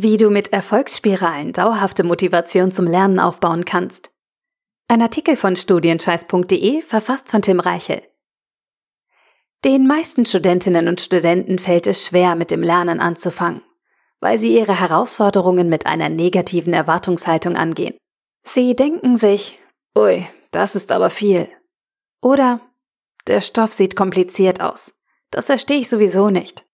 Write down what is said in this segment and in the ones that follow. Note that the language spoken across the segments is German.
Wie du mit Erfolgsspiralen dauerhafte Motivation zum Lernen aufbauen kannst. Ein Artikel von studienscheiß.de verfasst von Tim Reichel. Den meisten Studentinnen und Studenten fällt es schwer, mit dem Lernen anzufangen, weil sie ihre Herausforderungen mit einer negativen Erwartungshaltung angehen. Sie denken sich, ui, das ist aber viel. Oder der Stoff sieht kompliziert aus. Das verstehe ich sowieso nicht.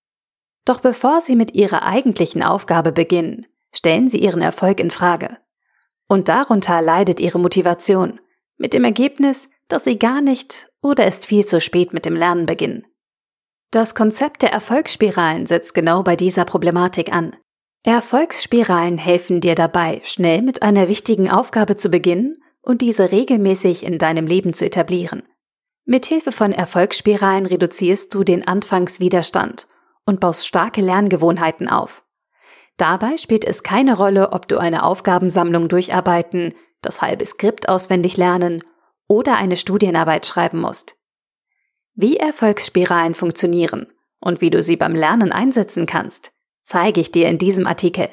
Doch bevor Sie mit Ihrer eigentlichen Aufgabe beginnen, stellen Sie Ihren Erfolg in Frage. Und darunter leidet Ihre Motivation, mit dem Ergebnis, dass Sie gar nicht oder ist viel zu spät mit dem Lernen beginnen. Das Konzept der Erfolgsspiralen setzt genau bei dieser Problematik an. Erfolgsspiralen helfen dir dabei, schnell mit einer wichtigen Aufgabe zu beginnen und diese regelmäßig in deinem Leben zu etablieren. Mithilfe von Erfolgsspiralen reduzierst du den Anfangswiderstand und baust starke Lerngewohnheiten auf. Dabei spielt es keine Rolle, ob du eine Aufgabensammlung durcharbeiten, das halbe Skript auswendig lernen oder eine Studienarbeit schreiben musst. Wie Erfolgsspiralen funktionieren und wie du sie beim Lernen einsetzen kannst, zeige ich dir in diesem Artikel.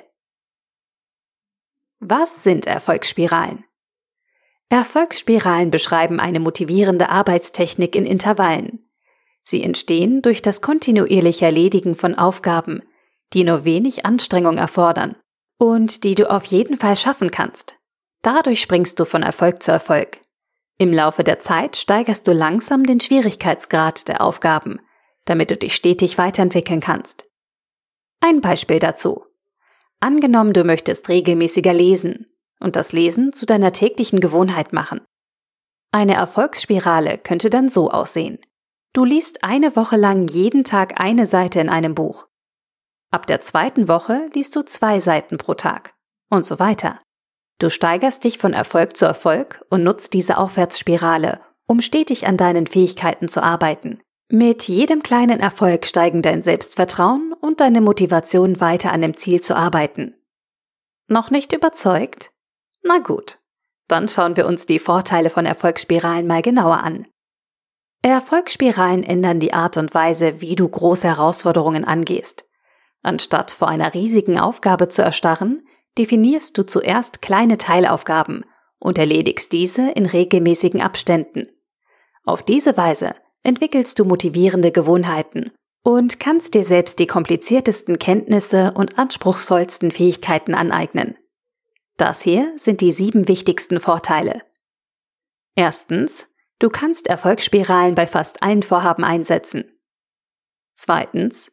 Was sind Erfolgsspiralen? Erfolgsspiralen beschreiben eine motivierende Arbeitstechnik in Intervallen, Sie entstehen durch das kontinuierliche Erledigen von Aufgaben, die nur wenig Anstrengung erfordern und die du auf jeden Fall schaffen kannst. Dadurch springst du von Erfolg zu Erfolg. Im Laufe der Zeit steigerst du langsam den Schwierigkeitsgrad der Aufgaben, damit du dich stetig weiterentwickeln kannst. Ein Beispiel dazu. Angenommen, du möchtest regelmäßiger lesen und das Lesen zu deiner täglichen Gewohnheit machen. Eine Erfolgsspirale könnte dann so aussehen. Du liest eine Woche lang jeden Tag eine Seite in einem Buch. Ab der zweiten Woche liest du zwei Seiten pro Tag. Und so weiter. Du steigerst dich von Erfolg zu Erfolg und nutzt diese Aufwärtsspirale, um stetig an deinen Fähigkeiten zu arbeiten. Mit jedem kleinen Erfolg steigen dein Selbstvertrauen und deine Motivation weiter an dem Ziel zu arbeiten. Noch nicht überzeugt? Na gut, dann schauen wir uns die Vorteile von Erfolgsspiralen mal genauer an. Erfolgsspiralen ändern die Art und Weise, wie du große Herausforderungen angehst. Anstatt vor einer riesigen Aufgabe zu erstarren, definierst du zuerst kleine Teilaufgaben und erledigst diese in regelmäßigen Abständen. Auf diese Weise entwickelst du motivierende Gewohnheiten und kannst dir selbst die kompliziertesten Kenntnisse und anspruchsvollsten Fähigkeiten aneignen. Das hier sind die sieben wichtigsten Vorteile. Erstens, Du kannst Erfolgsspiralen bei fast allen Vorhaben einsetzen. Zweitens,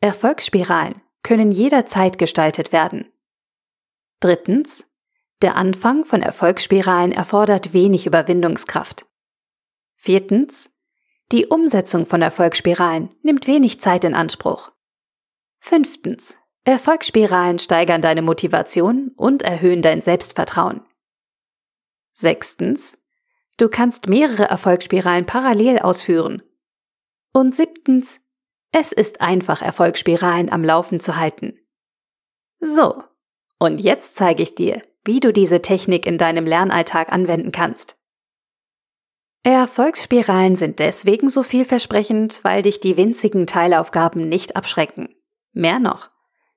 Erfolgsspiralen können jederzeit gestaltet werden. Drittens, der Anfang von Erfolgsspiralen erfordert wenig Überwindungskraft. Viertens, die Umsetzung von Erfolgsspiralen nimmt wenig Zeit in Anspruch. Fünftens, Erfolgsspiralen steigern deine Motivation und erhöhen dein Selbstvertrauen. Sechstens, Du kannst mehrere Erfolgsspiralen parallel ausführen. Und siebtens, es ist einfach, Erfolgsspiralen am Laufen zu halten. So, und jetzt zeige ich dir, wie du diese Technik in deinem Lernalltag anwenden kannst. Erfolgsspiralen sind deswegen so vielversprechend, weil dich die winzigen Teilaufgaben nicht abschrecken. Mehr noch,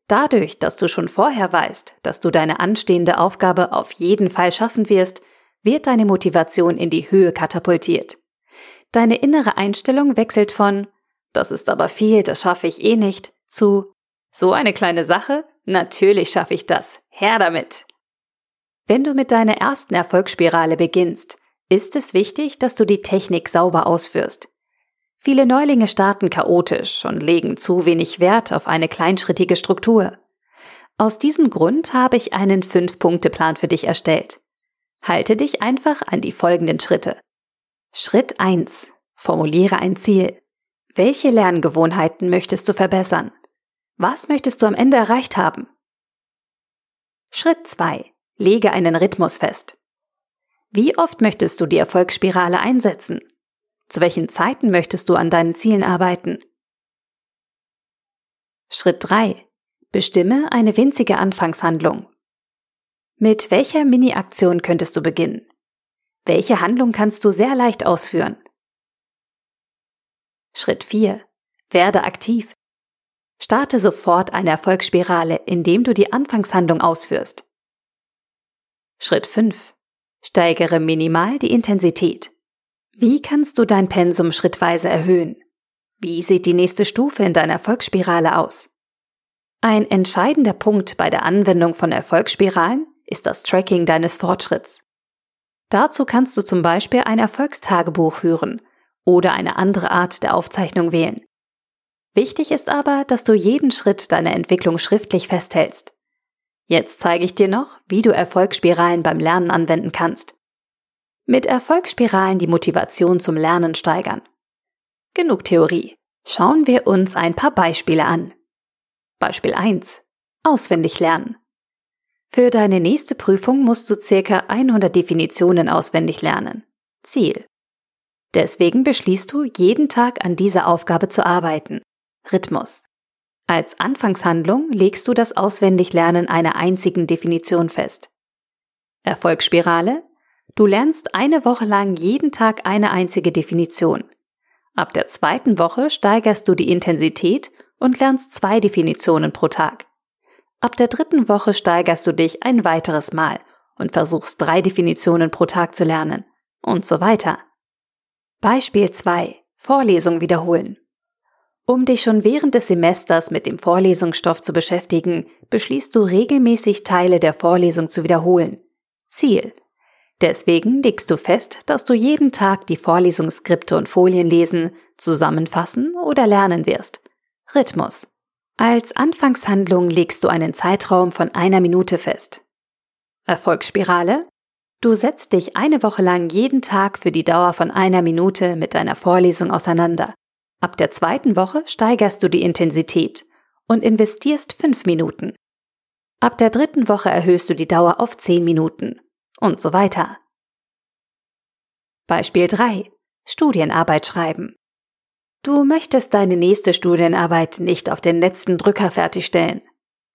dadurch, dass du schon vorher weißt, dass du deine anstehende Aufgabe auf jeden Fall schaffen wirst, wird deine Motivation in die Höhe katapultiert. Deine innere Einstellung wechselt von das ist aber viel, das schaffe ich eh nicht, zu so eine kleine Sache? Natürlich schaffe ich das. Her damit. Wenn du mit deiner ersten Erfolgsspirale beginnst, ist es wichtig, dass du die Technik sauber ausführst. Viele Neulinge starten chaotisch und legen zu wenig Wert auf eine kleinschrittige Struktur. Aus diesem Grund habe ich einen Fünf-Punkte-Plan für dich erstellt. Halte dich einfach an die folgenden Schritte. Schritt 1. Formuliere ein Ziel. Welche Lerngewohnheiten möchtest du verbessern? Was möchtest du am Ende erreicht haben? Schritt 2. Lege einen Rhythmus fest. Wie oft möchtest du die Erfolgsspirale einsetzen? Zu welchen Zeiten möchtest du an deinen Zielen arbeiten? Schritt 3. Bestimme eine winzige Anfangshandlung. Mit welcher Mini-Aktion könntest du beginnen? Welche Handlung kannst du sehr leicht ausführen? Schritt 4. Werde aktiv. Starte sofort eine Erfolgsspirale, indem du die Anfangshandlung ausführst. Schritt 5. Steigere minimal die Intensität. Wie kannst du dein Pensum schrittweise erhöhen? Wie sieht die nächste Stufe in deiner Erfolgsspirale aus? Ein entscheidender Punkt bei der Anwendung von Erfolgsspiralen ist das Tracking deines Fortschritts. Dazu kannst du zum Beispiel ein Erfolgstagebuch führen oder eine andere Art der Aufzeichnung wählen. Wichtig ist aber, dass du jeden Schritt deiner Entwicklung schriftlich festhältst. Jetzt zeige ich dir noch, wie du Erfolgsspiralen beim Lernen anwenden kannst. Mit Erfolgsspiralen die Motivation zum Lernen steigern. Genug Theorie. Schauen wir uns ein paar Beispiele an. Beispiel 1. Auswendig lernen. Für deine nächste Prüfung musst du circa 100 Definitionen auswendig lernen. Ziel. Deswegen beschließt du, jeden Tag an dieser Aufgabe zu arbeiten. Rhythmus. Als Anfangshandlung legst du das Auswendiglernen einer einzigen Definition fest. Erfolgsspirale. Du lernst eine Woche lang jeden Tag eine einzige Definition. Ab der zweiten Woche steigerst du die Intensität und lernst zwei Definitionen pro Tag. Ab der dritten Woche steigerst du dich ein weiteres Mal und versuchst drei Definitionen pro Tag zu lernen und so weiter. Beispiel 2. Vorlesung wiederholen. Um dich schon während des Semesters mit dem Vorlesungsstoff zu beschäftigen, beschließt du regelmäßig Teile der Vorlesung zu wiederholen. Ziel. Deswegen legst du fest, dass du jeden Tag die Vorlesungsskripte und Folien lesen, zusammenfassen oder lernen wirst. Rhythmus. Als Anfangshandlung legst du einen Zeitraum von einer Minute fest. Erfolgsspirale. Du setzt dich eine Woche lang jeden Tag für die Dauer von einer Minute mit deiner Vorlesung auseinander. Ab der zweiten Woche steigerst du die Intensität und investierst fünf Minuten. Ab der dritten Woche erhöhst du die Dauer auf zehn Minuten und so weiter. Beispiel 3. Studienarbeit schreiben. Du möchtest deine nächste Studienarbeit nicht auf den letzten Drücker fertigstellen.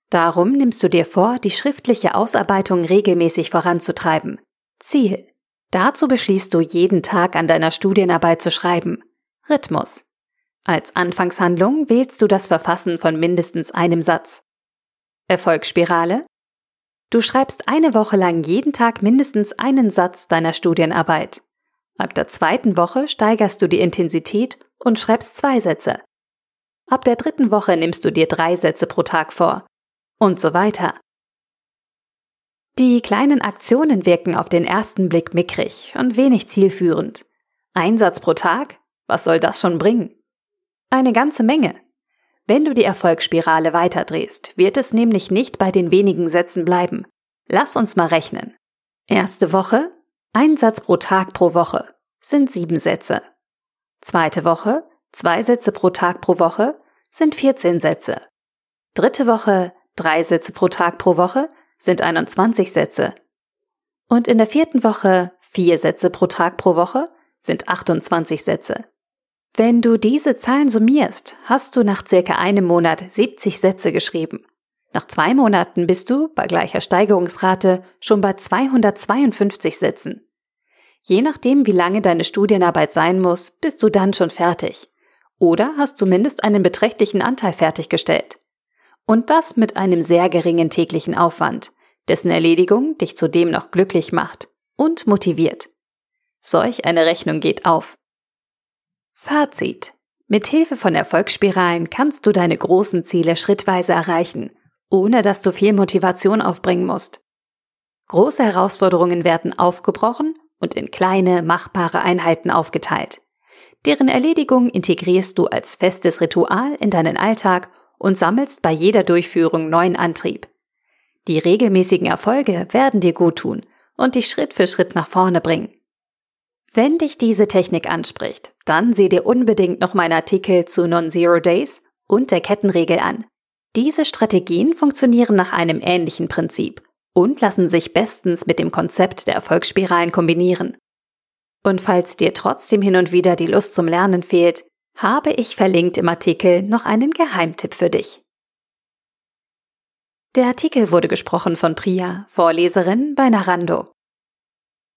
Darum nimmst du dir vor, die schriftliche Ausarbeitung regelmäßig voranzutreiben. Ziel. Dazu beschließt du jeden Tag an deiner Studienarbeit zu schreiben. Rhythmus. Als Anfangshandlung wählst du das Verfassen von mindestens einem Satz. Erfolgsspirale? Du schreibst eine Woche lang jeden Tag mindestens einen Satz deiner Studienarbeit. Ab der zweiten Woche steigerst du die Intensität und schreibst zwei Sätze. Ab der dritten Woche nimmst du dir drei Sätze pro Tag vor. Und so weiter. Die kleinen Aktionen wirken auf den ersten Blick mickrig und wenig zielführend. Ein Satz pro Tag? Was soll das schon bringen? Eine ganze Menge. Wenn du die Erfolgsspirale weiterdrehst, wird es nämlich nicht bei den wenigen Sätzen bleiben. Lass uns mal rechnen. Erste Woche, ein Satz pro Tag pro Woche, sind sieben Sätze. Zweite Woche, zwei Sätze pro Tag pro Woche, sind 14 Sätze. Dritte Woche, drei Sätze pro Tag pro Woche, sind 21 Sätze. Und in der vierten Woche, vier Sätze pro Tag pro Woche, sind 28 Sätze. Wenn du diese Zahlen summierst, hast du nach circa einem Monat 70 Sätze geschrieben. Nach zwei Monaten bist du, bei gleicher Steigerungsrate, schon bei 252 Sätzen. Je nachdem, wie lange deine Studienarbeit sein muss, bist du dann schon fertig. Oder hast zumindest einen beträchtlichen Anteil fertiggestellt. Und das mit einem sehr geringen täglichen Aufwand, dessen Erledigung dich zudem noch glücklich macht und motiviert. Solch eine Rechnung geht auf. Fazit. Mit Hilfe von Erfolgsspiralen kannst du deine großen Ziele schrittweise erreichen, ohne dass du viel Motivation aufbringen musst. Große Herausforderungen werden aufgebrochen und in kleine, machbare Einheiten aufgeteilt. Deren Erledigung integrierst du als festes Ritual in deinen Alltag und sammelst bei jeder Durchführung neuen Antrieb. Die regelmäßigen Erfolge werden dir gut tun und dich Schritt für Schritt nach vorne bringen. Wenn dich diese Technik anspricht, dann seh dir unbedingt noch meinen Artikel zu Non-Zero Days und der Kettenregel an. Diese Strategien funktionieren nach einem ähnlichen Prinzip und lassen sich bestens mit dem Konzept der Erfolgsspiralen kombinieren. Und falls dir trotzdem hin und wieder die Lust zum Lernen fehlt, habe ich verlinkt im Artikel noch einen Geheimtipp für dich. Der Artikel wurde gesprochen von Priya, Vorleserin bei Narando.